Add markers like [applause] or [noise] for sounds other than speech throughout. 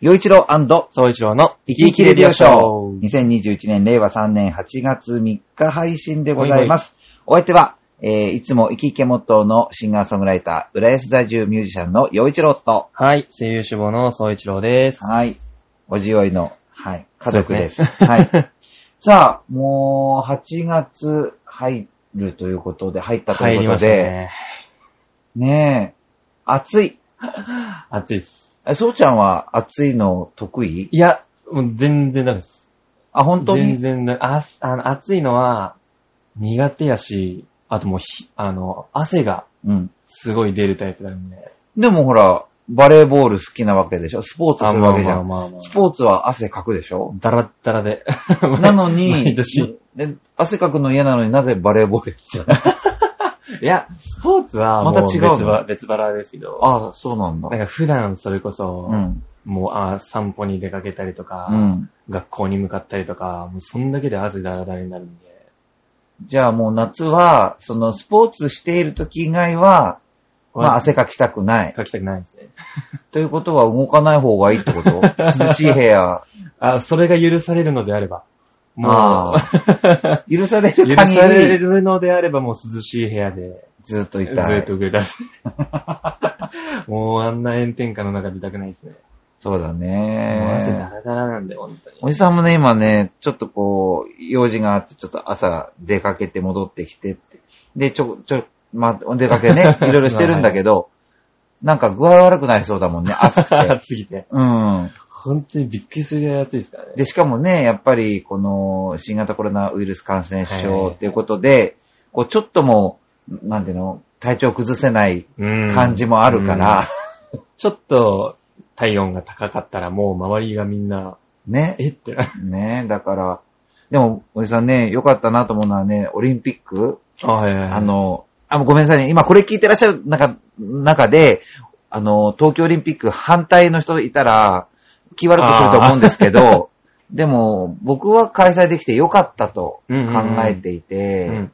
洋一郎総一郎の生き生きレディオショー。2021年令和3年8月3日配信でございます。お相手は、えー、いつも生き生きモットーのシンガーソングライター、浦安在住ミュージシャンの洋一郎と、はい、声優志望の総一郎です。はい、おじおいの、はい、家族です。はい。[laughs] さあ、もう、8月入るということで、入ったとい入りましたうことで、ね。ねえ、暑い。[laughs] 暑いです。えそうちゃんは暑いの得意？いや、もう全然ダメです。あ、本当全に然ダメ。あ、あの、暑いのは苦手やし、あともうひ、あの、汗がうん。すごい出るタイプなんで。でもほら、バレーボール好きなわけでしょ？スポーツするわけじゃん。まあまあスポーツは汗かくでしょ？ダラッダラで。なのに [laughs] 毎年。、で汗かくの嫌なのになぜバレーボールやってたの？いや、スポーツはもうまた違うの？別ば別腹ですけど、ああ、そうなんだ。なんか普段それこそ、うん。もうあ散歩に出かけたりとか、うん。学校に向かったりとか、もうそんだけで汗だらだらになるんで。じゃあもう夏は、そのスポーツしている時以外は、まあ汗かきたくない。かきたくないですね。[laughs] ということは動かない方がいいってこと？[laughs] 涼しい部屋、あ、それが許されるのであれば。もあう、許され許る限されり、るのであればもう涼しい部屋で、ずっといずたい。っと暮らして。[laughs] もうあんな炎天下の中でいたくないですね。そうだもう汗だね。らだらなんで、本当に。おじさんもね、今ね、ちょっとこう、用事があって、ちょっと朝出かけて戻ってきてって。で、ちょ、ちょ、まあ、お出かけね、[laughs] いろいろしてるんだけど、なんか具合悪くなりそうだもんね、暑くて。暑すぎて。うん。本当にびっくりするぐらい暑いですからね。で、しかもね、やっぱり、この、新型コロナウイルス感染症っていうことで、こう、ちょっともう、なんていうの、体調崩せないうん感じもあるから、うんちょっと体温が高かったらもう周りがみんな、ね。え？ってな。ねだから、でも、おじさんね、良かったなと思うのはね、オリンピック、あ、はいはいはい。あ、の、あ、もうごめんなさいね。今これ聞いてらっしゃる中、中で、あの、東京オリンピック反対の人いたら、気悪くすると思うんですけど、[laughs] でも、僕は開催できて良かったと考えていて。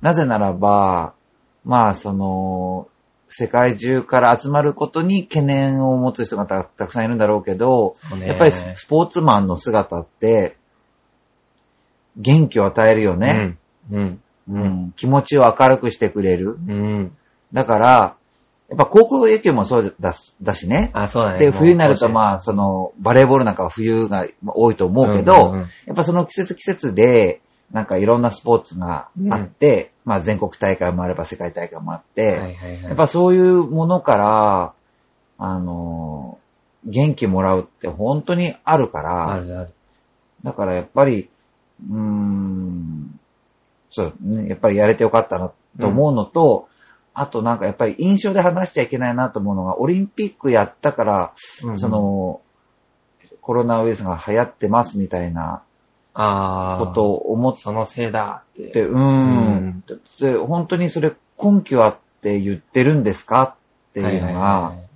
なぜならば、まあ、その、世界中から集まることに懸念を持つ人がたたくさんいるんだろうけど、やっぱりススポーツマンの姿って、元気を与えるよね。うん。うん。気持ちを明るくしてくれる。うん。だから、やっぱ高校野球もそうだだしね。あ、そうだね。で、冬になるとあ、まあ、その、バレーボールなんかは冬が多いと思うけど、うんうんうんやっぱその季節季節で、なんかいろんなスポーツがあって、まあ全国大会もあれば世界大会もあって、はいはいはい。やっぱそういうものから、あの、元気もらうって本当にあるから、あるある。だからやっぱり、うーん、そうね、やっぱりやれてよかったなと思うのと、あとなんかやっぱり印象で話しちゃいけないなと思うのが、オリンピックやったから、うんそ、の、コロナウイルスが流行ってますみたいな。ことを思っそのせいだって。て、うーうん本当にそれ根拠あって言ってるんですかっていうのがは、い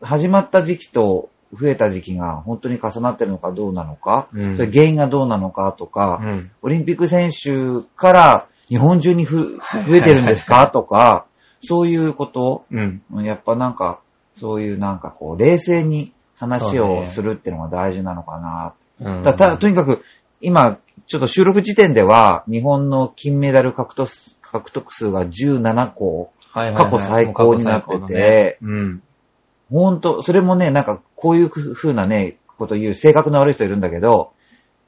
始まった時期と増えた時期が本当に重なってるのかどうなのか、うんそれ原因がどうなのかとか、うん。オリンピック選手から日本中にふ増えてるんですか？とか、そういうこと、うん。やっぱなんか、そういうなんかこう、冷静に話をするっていうのが大事なのかな。うん。たたとにかく、今、ちょっと収録時点では、日本の金メダル獲得獲得数が17個、はいはいはい。過去最高になってて。もう過去最高のね。うん。ほんと、それもね、なんかこういう風なね、こと言う性格の悪い人いるんだけど、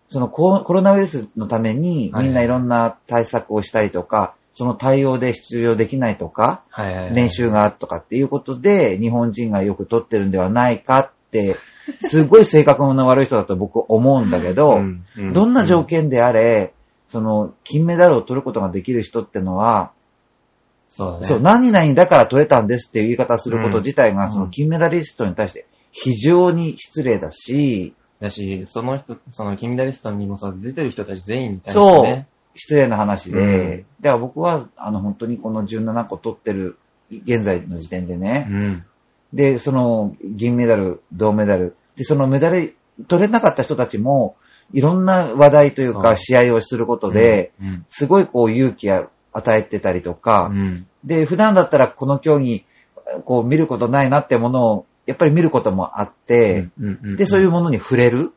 そのココロナウイルスのためにはいみんないろんな対策をしたりとか、その対応で出場できないとか、はいはいはい。練習がとかっていうことで日本人がよく取ってるんではないかって、すごい性格の悪い人だと僕思うんだけど、うんうんどんな条件であれ、その金メダルを取ることができる人ってのは、そうだね。そう、何々だから取れたんですっていう言い方をすること自体が、うんその金メダリストに対して非常に失礼だし、だし、その人、その金メダリストにもさ、出てる人たち全員に対してそう。ね。、失礼な話で、うん。だから僕は、あの、本当にこの17個取ってる、現在の時点でね、うん。で、その、銀メダル、銅メダル、で、そのメダル、取れなかった人たちも、いろんな話題というか、試合をすることで、うん、すごいこう勇気を与えてたりとか、うん。で、普段だったらこの競技、こう見ることないなってものを、やっぱり見ることもあって、で、そういうものに触れる。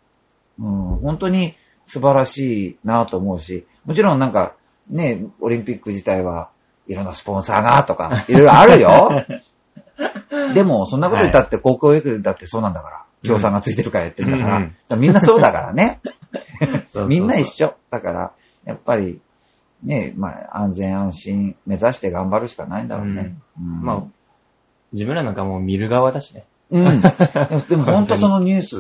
うん、本当に素晴らしいなと思うし、もちろんなんか、ね、オリンピック自体はいろんなスポンサーがとか、いろいろあるよ。[laughs] でも、そんなこと言ったって、高校野球だってそうなんだから。協賛がついてるからやってるんだから。うんからみんなそうだからね。[laughs] みんな一緒。だから、やっぱり、ね、まあ、安全安心目指して頑張るしかないんだろうね。うんまあ、自分らなんかもう見る側だしね。うん。[laughs] でも本当そのニュース、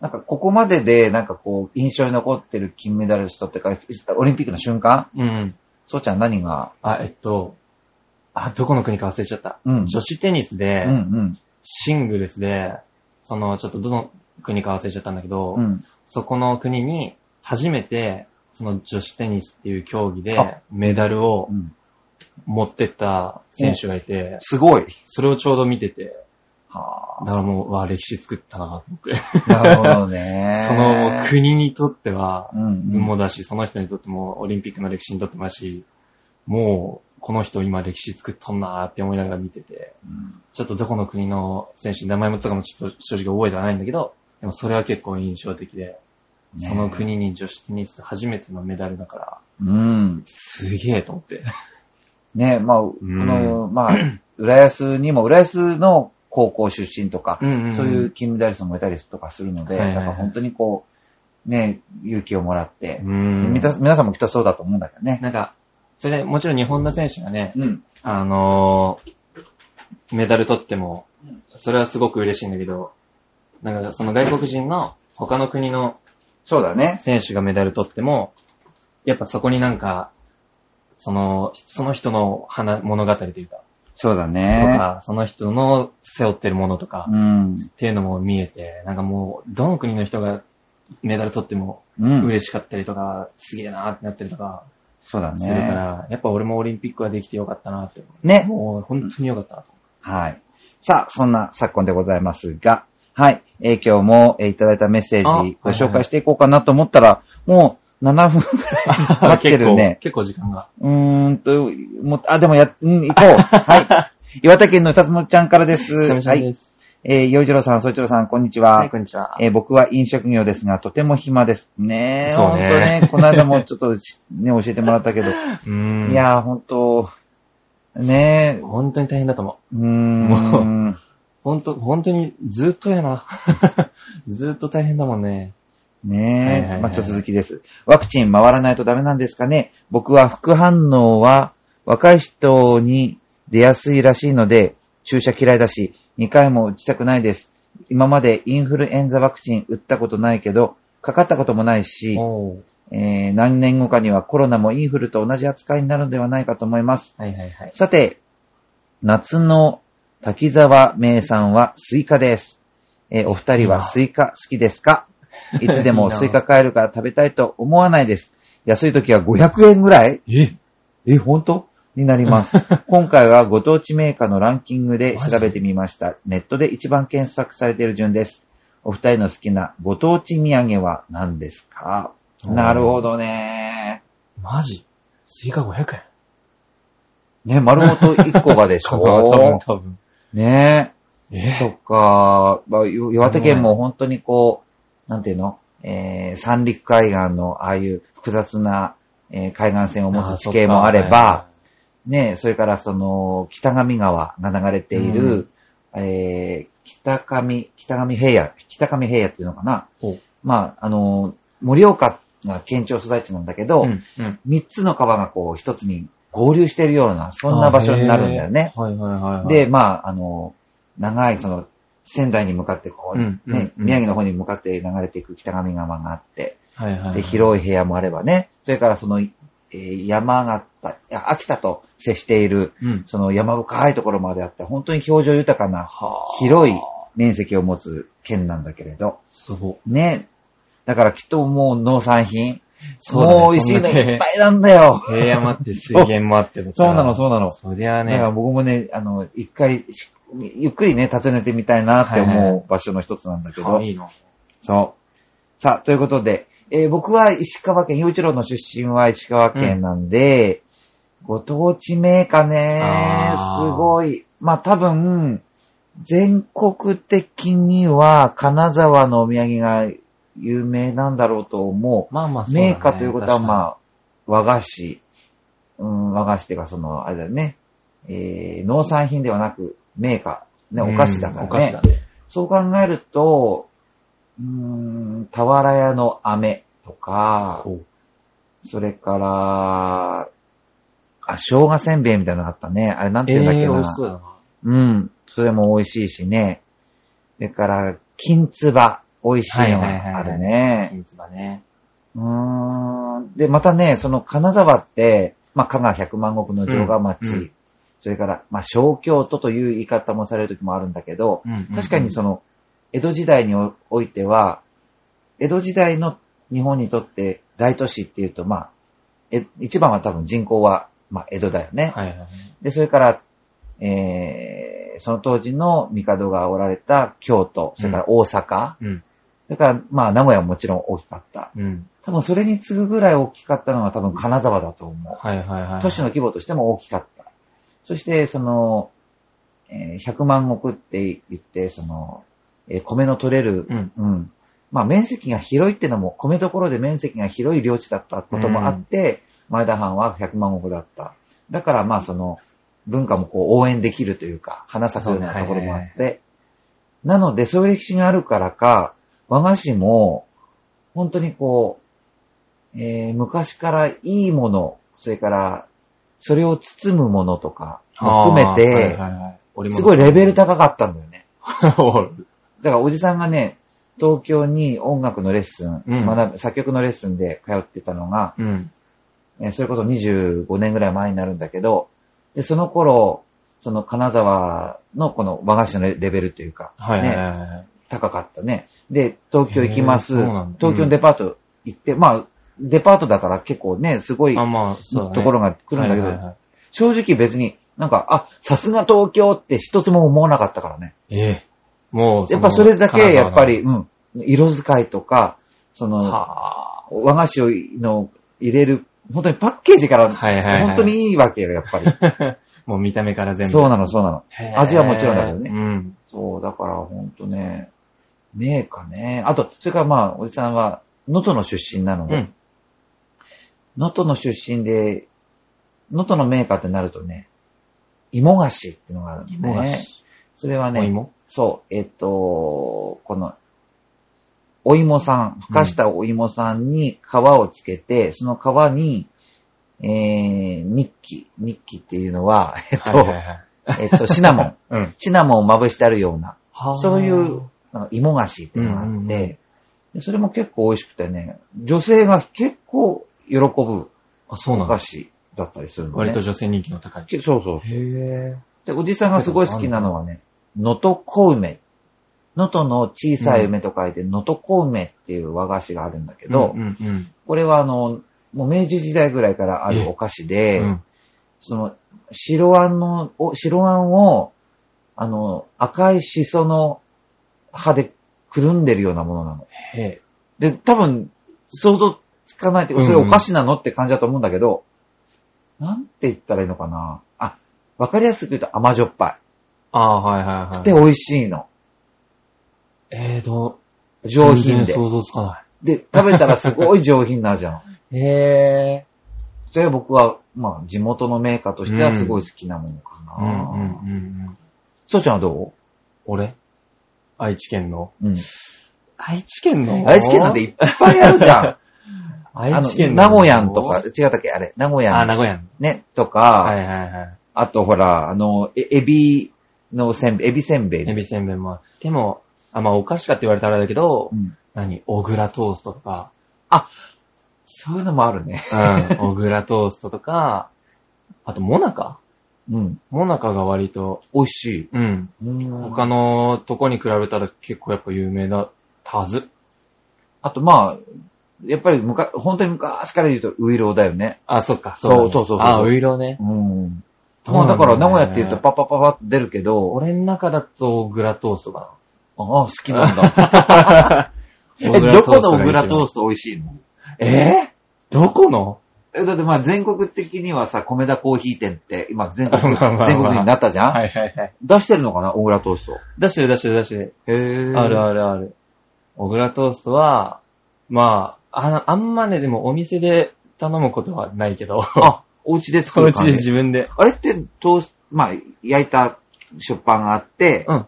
なんかここまででなんかこう印象に残ってる金メダリストってか、オリンピックの瞬間？うん。そうちゃん何が？あ、えっと、あ、どこの国か忘れちゃった。うん女子テニスで、うんうん。シングルスで、その、ちょっとどの国か忘れちゃったんだけど、うん。そこの国に初めて、その女子テニスっていう競技であメダルをうん持ってった選手がいて、すごい。それをちょうど見てて、はだからもう、わ、歴史作ったなと思って。あ。なるほどね。[laughs] その国にとっては、うんうん運もだし、その人にとっても、オリンピックの歴史にとってもだし、もう、この人今歴史作っとんなーって思いながら見てて、うんちょっとどこの国の選手、名前もとかもちょっと正直覚えてはないんだけど、でもそれは結構印象的で、ねその国に女子テニス初めてのメダルだから、うん。すげえと思って。ね、まあ、この、まあ、浦安にも、浦安の高校出身とか、うんうんそういう金メダリストもいたりとかするので、はいはいはいだから本当にこう、ね、勇気をもらって、皆さんもきっとそうだと思うんだけどね。なんか、それ、もちろん日本の選手がね、うん。あのーメダル取っても、それはすごく嬉しいんだけど、なんかその外国人の他の国のそうだね。選手がメダル取っても、やっぱそこになんか、その、その人の話物語というか、そうだとね。か、その人の背負ってるものとか、っうん。ていうのも見えて、なんかもう、どの国の人がメダル取ってもうん。嬉しかったりとか、すげえなーってなったりとか、そうだするかね。ら、やっぱ俺もオリンピックはできてよかったなって。ね。もう本当によかったなと。はい。さあ、そんな昨今でございますが、はい。えー今日も、えーいただいたメッセーあジご紹介していこうかなと思ったら、もう7分くらい経ってるね。結構、時間が。うーんと、もう、あ、でもや、うん、行こう。[laughs] はい。岩手県のさつもちゃんからです。しゃみしゃはい。えー、よいじろうさん、そいちろうさん、こんにちは。はい、こんにちは。えー僕は飲食業ですが、とても暇です。ねえ、そうねほんとね、この間もちょっとしね、教えてもらったけど、[laughs] うーん。い、やー、ほんと、ねえ、本当に大変だと思う。うーん、本当、本当にずっとやな。[laughs] ずっと大変だもんね。ねえ、まあ、ちょっと続きです。ワクチン回らないとダメなんですかね僕は副反応は若い人に出やすいらしいので、注射嫌いだし、2回も打ちたくないです。今までインフルエンザワクチン打ったことないけど、かかったこともないし、えー何年後かにはコロナもインフルと同じ扱いになるのではないかと思います。はいはいはい。さて、夏の滝沢名産はスイカです。えーお二人はスイカ好きですか？[laughs] いつでもスイカ買えるから食べたいと思わないです。安い時は500円ぐらいええ、本当？になります。[laughs] 今回はご当地メーカーのランキングで調べてみました。ネットで一番検索されている順です。お二人の好きなご当地土産は何ですか？なるほどね。マジ？スイカ500円？ね、丸ごと1個がでし [laughs] 多分、ょ多分。ねえそっか、まあ、よ岩手県も本当にこう、なんていうの？えー、三陸海岸のああいう複雑な、えー海岸線を持つ地形もあれば、、ね、それからその、北上川が流れている、えー、北上、北上平野、北上平野っていうのかな？まあ、あの、盛岡が県庁所在地なんだけど、うん、うん。三つの川がこう一つに合流しているような、そんな場所になるんだよね。はいはいはい。で、まあ、あの、長いその、仙台に向かってこう、うんうんね、うん宮城の方に向かって流れていく北上川があって、はいはいはい。で、広い部屋もあればね、それからその、えー山形、秋田と接している、うん。その山深いところまであって、本当に表情豊かな、はあ広い面積を持つ県なんだけれど、すごい。ね、だからきっともう農産品、そうだねもう美味しいのいっぱいなんだよ。平野もあって水源もあってだ [laughs] そうなのそうなのそりゃあね。だから僕もね、あの、一回し、ゆっくりね、訪ねてみたいなってはいはい思う場所の一つなんだけど、あいいの。そう。さあ、ということで、えー僕は石川県、洋一郎の出身は石川県なんで、ご当地名家ね、すごい。まあ多分、全国的には金沢のお土産が有名なんだろうと思う。まあまあそうだねメーカーということはまあ、和菓子。うん、和菓子っていうかその、あれだよね。えー、農産品ではなく、メーカー。ね、お菓子だからね。うんお菓子だね。そう考えると、うーん、俵屋の飴とか、それから、あ、生姜せんべいみたいなのがあったね。あれなんて言うんだっけえー、な。美味しそうだな。うん。それも美味しいしね。それから、金つば。美味しいのがあるね。金つばね。うーん。で、またね、その金沢って、まあ、香川百万石の城下町、それから、まあ、小京都という言い方もされる時もあるんだけど、確かにその、江戸時代においては、江戸時代の日本にとって大都市っていうと、まあ、え一番は多分人口は、まあ、江戸だよね。はいはいはい。で、それから、えー、その当時の帝がおられた京都、それから大阪、うん。それから、まあ、名古屋ももちろん大きかった。うん。多分それに次ぐぐらい大きかったのが多分金沢だと思う。はいはいはい。都市の規模としても大きかった。そして、その、えー100万石って言って、その、えー米の取れる、うん。まあ、面積が広いってのも、米どころで面積が広い領地だったこともあって、前田藩は100万石だった。だから、まあ、その、文化もこう応援できるというか、花咲くようなところもあって、なので、そういう歴史があるからか、和菓子も、本当にこう、えー昔からいいもの、それから、それを包むものとかも含めて、はいはい織物すごいレベル高かったんだよね。[laughs] だからおじさんがね、東京に音楽のレッスン、うん作曲のレッスンで通ってたのが、うん。えーそれこそ25年ぐらい前になるんだけど、で、その頃、その金沢のこの和菓子のレレベルというか、はいはいね、はいはい。高かったね。で、東京行きます。東京のデパート行って、まあ、デパートだから結構ね、すごいあ、まあ、そうだね。ところが来るんだけど、はいはいはい正直別になんか、あ、さすが東京って一つも思わなかったからね。ええ。もう、やっぱそれだけ、やっぱり、金うん、色使いとか、その、和菓子をの入れる、本当にパッケージから、はいはいはい本当にいいわけよ、やっぱり。あ。[laughs] もう見た目から全部。そうなの、そうなの。味はもちろんだけどねうん。そう、だから本当ね、メーカーね。あと、それからまあ、おじさんは、能登の出身なので、うん。能登の出身で、能登のメーカーってなるとね、芋菓子ってのがあるんだ芋菓ね。子。それはね、お芋？そう、えっと、この、お芋さん、ふかしたお芋さんに皮をつけて、その皮に、えー、日記、日記っていうのは、えっと、はいはいはい。えっと、シナモン。[laughs] うん。シナモンをまぶしてあるような、はそういう、なんか芋菓子っていうのがあって、うんうんうんでそれも結構美味しくてね、女性が結構喜ぶあ、そうなんだお菓。子だったりするのね。割と女性人気の高い。けそうそう。へで、おじさんがすごい好きなのはね、能登小梅。能登の小さい梅と書いて、能登小梅っていう和菓子があるんだけど、うんうんこれはあの、もう明治時代ぐらいからあるえお菓子うで、ん。うん。その、白あんの、お白あんを、あの、赤いシソの葉でくるんでるようなものなの。へえ。で、多分、想像つかないって、それお菓子なのって感じだと思うんだけど、なんて言ったらいいのかな。あ、わかりやすく言うと甘じょっぱああ、はいはいはい。い。で、美味しいの。えーと、上品で。想像つかなで、食べたらすごい上品なじゃん。い。[laughs] へえ。それは僕は、まあ、地元のメーカーとしてはすごい好きなものかな。うんうんうんうん。そうちゃんはど俺？愛知県のううん。愛知県の？愛知県なんていっぱいあるじゃん。[laughs] 愛知県名古屋んとか、違ったっけ？あれ、名古屋あ、ん名古屋の。ね、とか、はいはいはい。あとほら、あの、えエビのせんべい、エビせんべい。エビせんべいも。でも、あ、まあお菓子かって言われたらあれだけどう、ん何？小倉トーストとか、そういうのもあるね。うん、小倉トーストとか、あとモナカ？うん。モナカが割と、美味しい。うん。うん他のとこに比べたら結構やっぱ有名だったはず。あとまあ、やっぱりむか、本当に昔から言うとウイローだよね。あ、そっか。そうそうそうそうあ、ウイロね。うん。まあだから名古屋って言うとパッパッパッパって出るけど、俺の中だと小倉トーストかああ、好きなんだ。[laughs] な。え、どこの小小倉トートスト美味しいの？え？ーどこの？えだってまあ全国的にはさ、米田コーヒー店って、今全国、まあまあまあ全国になったじゃん、はいはいはい。出してるのかな？小倉トースト。出してる出してる出してる。へぇあるあるある。小倉トーストは、まあ、ああんまね、でもお店で頼むことはないけど、あ、お家で作お家で。自分で。あれってトースト、まあ、焼いた食パンがあって、うん。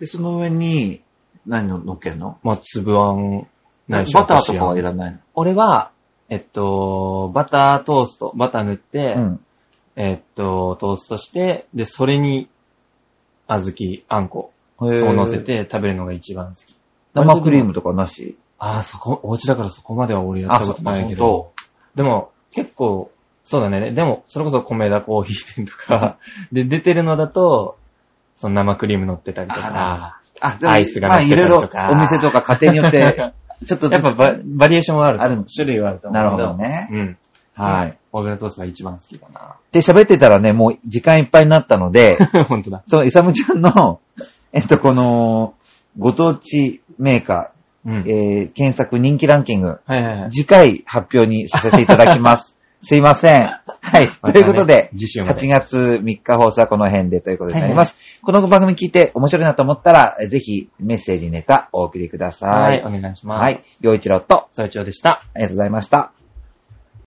で、その上に、何の乗っけるの？まあ、粒あん、ないしバターとかはいららないの？俺は、えっと、バタートースト、バター塗って、うん。えっと、トーストして、で、それに、小豆、あんこへをー乗せて食べるのが一番好き。生クリームとかなし？ああ、そこ、お家だからそこまでは俺やったことないけあど。でも、結構、そうだね。でも、それこそ米田コーヒー店とか、で、出てるのだと、その生クリーム乗ってたりとか、あ、アイスがまあ、乗ってたいろいろりとかお店とか家庭によって、[laughs] ちょっとやっぱババリエーションはあると思う。ある種類はあると思うな。るほどね。うん。はい。オーベルトーストが一番好きだな。で、喋ってたらね、もう時間いっぱいになったので、[laughs] 本当だ。その、イサムちゃんの、えっと、この、ご当地メーカうん。ー、えー、検索人気ランキング、はいはいはい。次回発表にさせていただきます。[laughs] すいません。はい。ということで、次週まで8月3日放送はこの辺でということになります。この番組聞いて面白いなと思ったら、えぜひメッセージネタお送りください。はい、お願いします。はい。陽一郎と、総一郎でした。ありがとうございました。